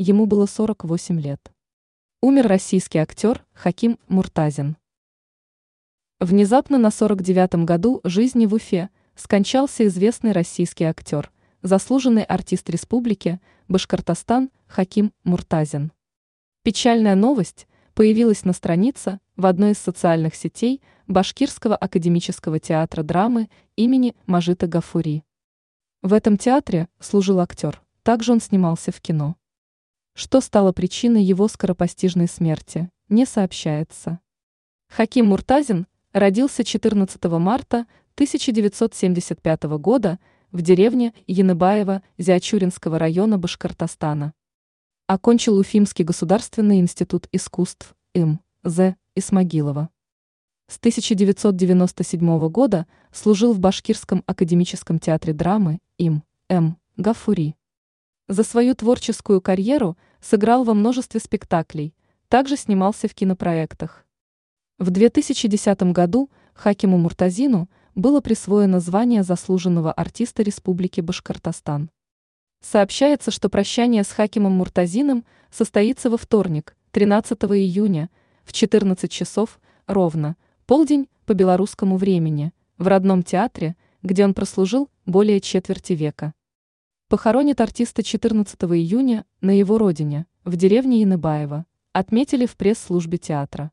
ему было 48 лет. Умер российский актер Хаким Муртазин. Внезапно на 49-м году жизни в Уфе скончался известный российский актер, заслуженный артист республики Башкортостан Хаким Муртазин. Печальная новость появилась на странице в одной из социальных сетей Башкирского академического театра драмы имени Мажита Гафури. В этом театре служил актер, также он снимался в кино. Что стало причиной его скоропостижной смерти, не сообщается. Хаким Муртазин родился 14 марта 1975 года в деревне Яныбаева Зиачуринского района Башкортостана. Окончил Уфимский государственный институт искусств им З. Исмагилова. С 1997 года служил в Башкирском академическом театре драмы им М. Гафури. За свою творческую карьеру сыграл во множестве спектаклей, также снимался в кинопроектах. В 2010 году Хакиму Муртазину было присвоено звание заслуженного артиста Республики Башкортостан. Сообщается, что прощание с Хакимом Муртазиным состоится во вторник, 13 июня, в 14 часов, ровно, полдень по белорусскому времени, в родном театре, где он прослужил более четверти века. Похоронит артиста 14 июня на его родине, в деревне Яныбаево, отметили в пресс-службе театра.